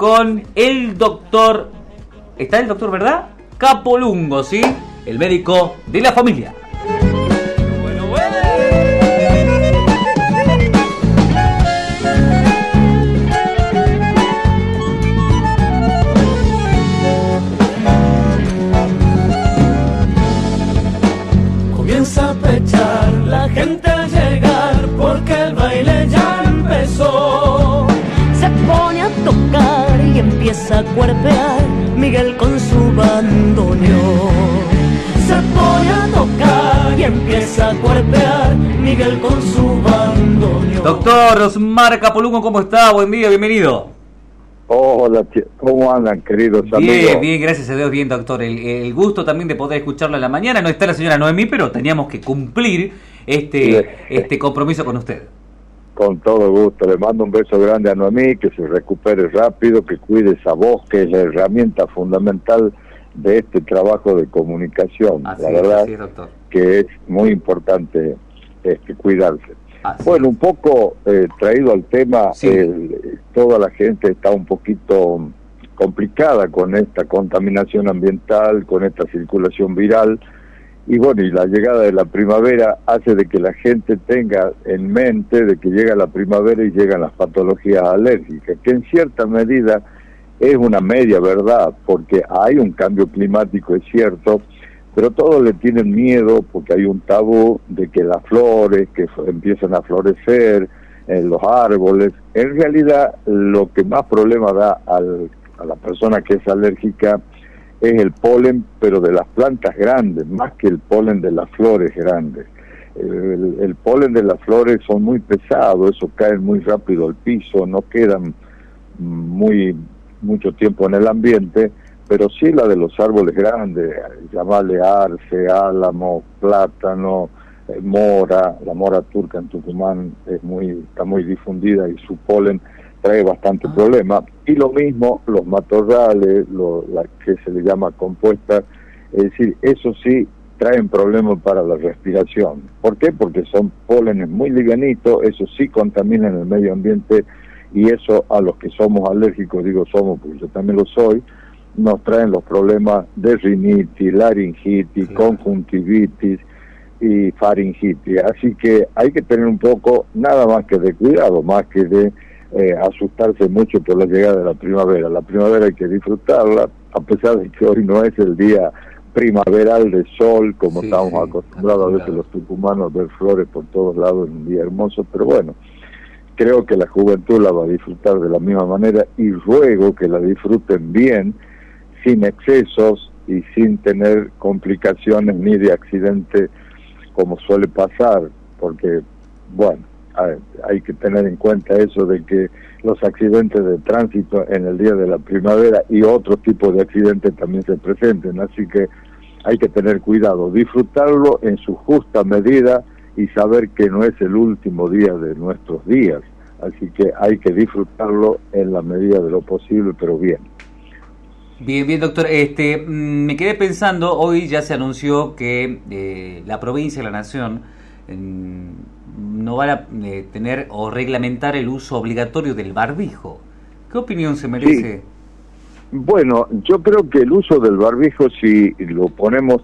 con el doctor, está el doctor, ¿verdad? Capolungo, ¿sí? El médico de la familia. Cuerpear Miguel con su bandoneón. Se pone a tocar y empieza a cuerpear Miguel con su bandoneón. Doctor Osmar Capolungo, ¿cómo está? Buen día, bienvenido. Hola, ¿cómo andan, queridos amigos? Bien, bien, gracias a Dios, bien, doctor. El, el, gusto también de poder escucharlo en la mañana. No está la señora Noemí, pero teníamos que cumplir este, este compromiso con usted. Con todo gusto. Le mando un beso grande a Noemí, que se recupere rápido, que cuide esa voz, que es la herramienta fundamental de este trabajo de comunicación. Así la verdad es, que es muy importante este, cuidarse. Así Bueno, un poco eh, traído al tema, Sí. el- toda la gente está un poquito complicada con esta contaminación ambiental, con esta circulación viral, y bueno, y la llegada de la primavera hace de que la gente tenga en mente de que llega la primavera y llegan las patologías alérgicas, que en cierta medida es una media verdad, porque hay un cambio climático, es cierto, pero todos le tienen miedo porque hay un tabú de que las flores que empiezan a florecer en los árboles, en realidad lo que más problema da al- a la persona que es alérgica es el polen, pero de las plantas grandes, más que el polen de las flores grandes. El, polen de las flores son muy pesados, eso cae muy rápido al piso, no quedan muy mucho tiempo en el ambiente, pero sí la de los árboles grandes, llamarle arce, álamo, plátano, eh, mora, la mora turca en Tucumán es muy, está muy difundida y su polen trae bastante Ah. problema. Y lo mismo los matorrales, lo, la que se le llama compuesta, es decir, eso sí traen problemas para la respiración. ¿Por qué? Porque son pólenes muy livianitos, eso sí contaminan el medio ambiente y eso a los que somos alérgicos, digo somos porque yo también lo soy, nos traen los problemas de rinitis, laringitis, conjuntivitis y faringitis. Así que hay que tener un poco, nada más que de cuidado, más que de eh, asustarse mucho por la llegada de la primavera. La primavera hay que disfrutarla, a pesar de que hoy no es el día primaveral de sol, como Sí, estamos sí, acostumbrados a veces los tucumanos ver flores por todos lados en un día hermoso, pero bueno, creo que la juventud la va a disfrutar de la misma manera y ruego que la disfruten bien, sin excesos y sin tener complicaciones ni de accidente como suele pasar, porque, bueno, hay, que tener en cuenta eso de que los accidentes de tránsito en el día de la primavera y otro tipo de accidentes también se presenten, así que hay que tener cuidado, disfrutarlo en su justa medida y saber que no es el último día de nuestros días, así que hay que disfrutarlo en la medida de lo posible, pero bien. Bien, bien, doctor. Este, mm, me quedé pensando, hoy ya se anunció que eh, la provincia, la nación, no van a eh, tener o reglamentar el uso obligatorio del barbijo. ¿Qué opinión se merece? Bueno, yo creo que el uso del barbijo, si lo ponemos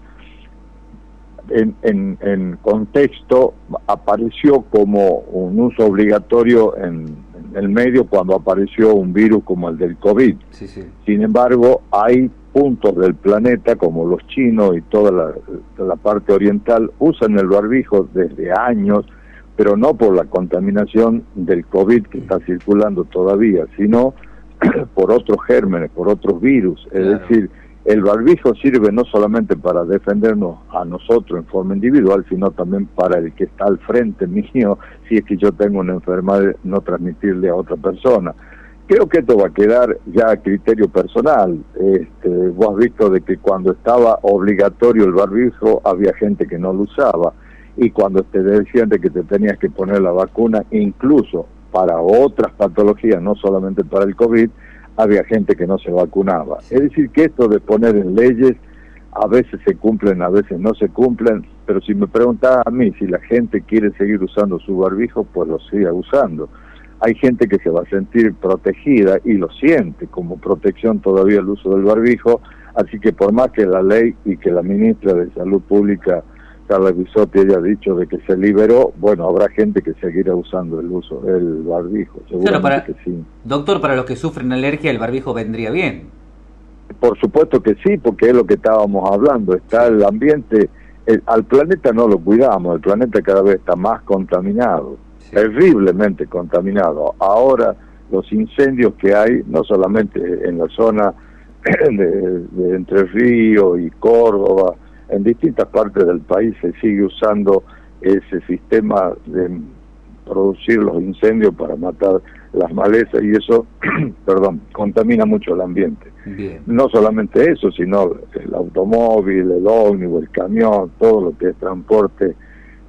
en, en, en contexto, apareció como un uso obligatorio en, en el medio cuando apareció un virus como el del COVID. Sí, sí. Sin embargo, hay puntos del planeta, como los chinos y toda la, la parte oriental, usan el barbijo desde años, pero no por la contaminación del COVID que está circulando todavía, sino por otros gérmenes, por otros virus. Es Claro. decir, el barbijo sirve no solamente para defendernos a nosotros en forma individual, sino también para el que está al frente mío, si es que yo tengo una enfermedad, no transmitirle a otra persona. Creo que esto va a quedar ya a criterio personal. Este, vos has visto de que cuando estaba obligatorio el barbijo había gente que no lo usaba y cuando te decían de que te tenías que poner la vacuna, incluso para otras patologías, no solamente para el COVID, había gente que no se vacunaba. Es decir, que esto de poner en leyes a veces se cumplen, a veces no se cumplen, pero si me preguntas a mí si la gente quiere seguir usando su barbijo, pues lo siga usando. hay gente que se va a sentir protegida y lo siente como protección todavía el uso del barbijo, así que por más que la ley y que la ministra de Salud Pública, Carla Bisotti, haya dicho de que se liberó, bueno, habrá gente que seguirá usando el uso del barbijo, seguramente que sí. Doctor, para los que sufren alergia, el barbijo vendría bien. Por supuesto que sí, porque es lo que estábamos hablando, está el ambiente, al planeta no lo cuidamos, el planeta cada vez está más contaminado terriblemente contaminado. Ahora los incendios que hay, no solamente en la zona de, Entre Ríos y Córdoba, en distintas partes del país se sigue usando ese sistema de producir los incendios para matar las malezas y eso, perdón, contamina mucho el ambiente. No solamente eso, sino el automóvil, el ómnibus, el camión, todo lo que es transporte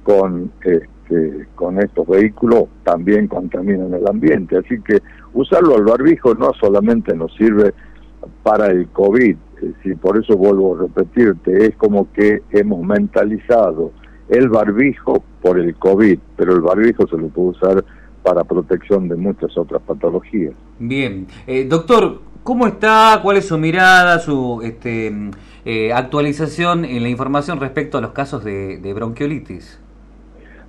con eh, con estos vehículos también contaminan el ambiente. Así que usarlo al barbijo no solamente nos sirve para el COVID, si por eso vuelvo a repetirte, es como que hemos mentalizado el barbijo por el COVID, pero el barbijo se lo puede usar para protección de muchas otras patologías. Bien, eh, doctor, ¿cómo está? ¿Cuál es su mirada, su este, eh, actualización en la información respecto a los casos de, de bronquiolitis?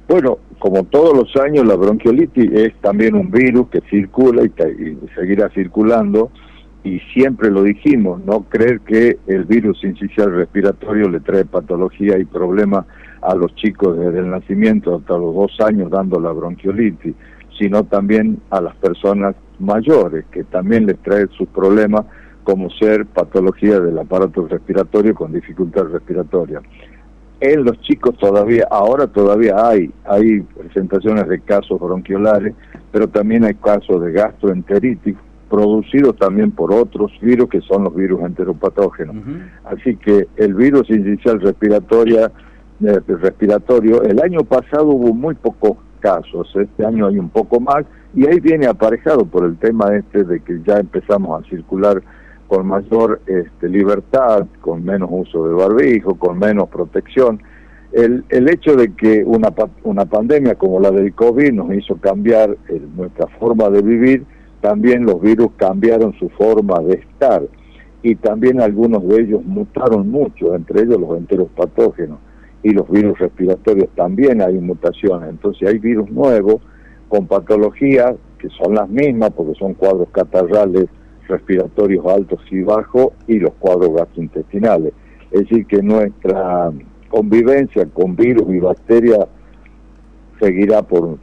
Bueno, como todos los años, la bronquiolitis es también un virus que circula y, seguirá circulando, y siempre lo dijimos, no creer que el virus incisional respiratorio le trae patología y problemas a los chicos desde el nacimiento hasta los dos años dando la bronquiolitis, sino también a las personas mayores, que también les trae sus problemas como ser patología del aparato respiratorio con dificultad respiratoria. En los chicos todavía, ahora todavía hay, hay presentaciones de casos bronquiolares, pero también hay casos de gastroenteritis producidos también por otros virus que son los virus enteropatógenos. Así que el virus inicial respiratoria, eh, respiratorio, el año pasado hubo muy pocos casos, este año hay un poco más, y ahí viene aparejado por el tema este de que ya empezamos a circular con mayor este, libertad, con menos uso de barbijo, con menos protección. El, el hecho de que una, una pandemia como la del COVID nos hizo cambiar eh, nuestra forma de vivir, también los virus cambiaron su forma de estar y también algunos de ellos mutaron mucho, entre ellos los enteros patógenos y los virus respiratorios también hay mutaciones, entonces hay virus nuevos con patologías que son las mismas porque son cuadros catarrales respiratorios altos y bajos y los cuadros gastrointestinales. Es decir, que nuestra convivencia con virus y bacterias seguirá por,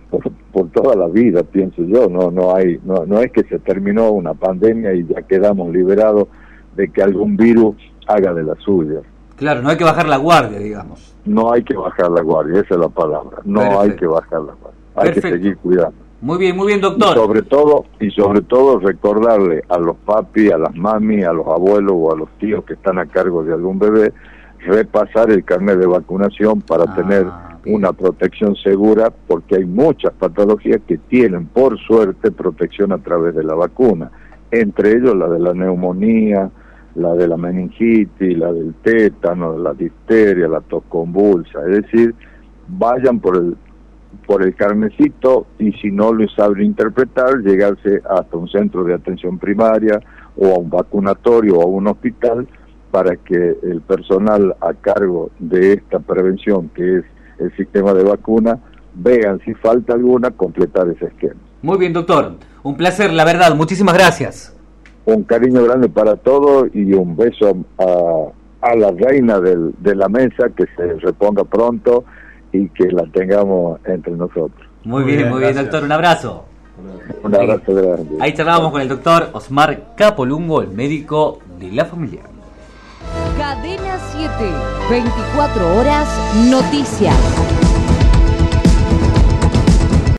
por, toda la vida, pienso yo. No, no, hay, no, no es que se terminó una pandemia y ya quedamos liberados de que algún virus haga de la suya. Claro, no hay que bajar la guardia, digamos. No hay que bajar la guardia, esa es la palabra. No hay que bajar la guardia. Hay que seguir cuidando. Muy bien, muy bien, doctor. Y sobre todo, y sobre todo recordarle a los papi, a las mami, a los abuelos o a los tíos que están a cargo de algún bebé, repasar el carnet de vacunación para ah, tener una protección segura, porque hay muchas patologías que tienen, por suerte, protección a través de la vacuna, entre ellos la de la neumonía, la de la meningitis, la del tétano, la difteria, la tos convulsa, es decir, vayan por el por el carnecito y si no lo sabe interpretar, llegarse hasta un centro de atención primaria o a un vacunatorio o a un hospital para que el personal a cargo de esta prevención, que es el sistema de vacuna, vean si falta alguna, completar ese esquema. Muy bien, doctor. Un placer, la verdad. Muchísimas gracias. Un cariño grande para todos y un beso a, a la reina del, de la mesa, que se reponga pronto y que la tengamos entre nosotros. Muy, bien, muy bien, doctor. Un abrazo. Un abrazo grande. Ahí charlábamos con el doctor Osmar Capolungo, el médico de la familia. Cadena 7, 24 horas, noticias.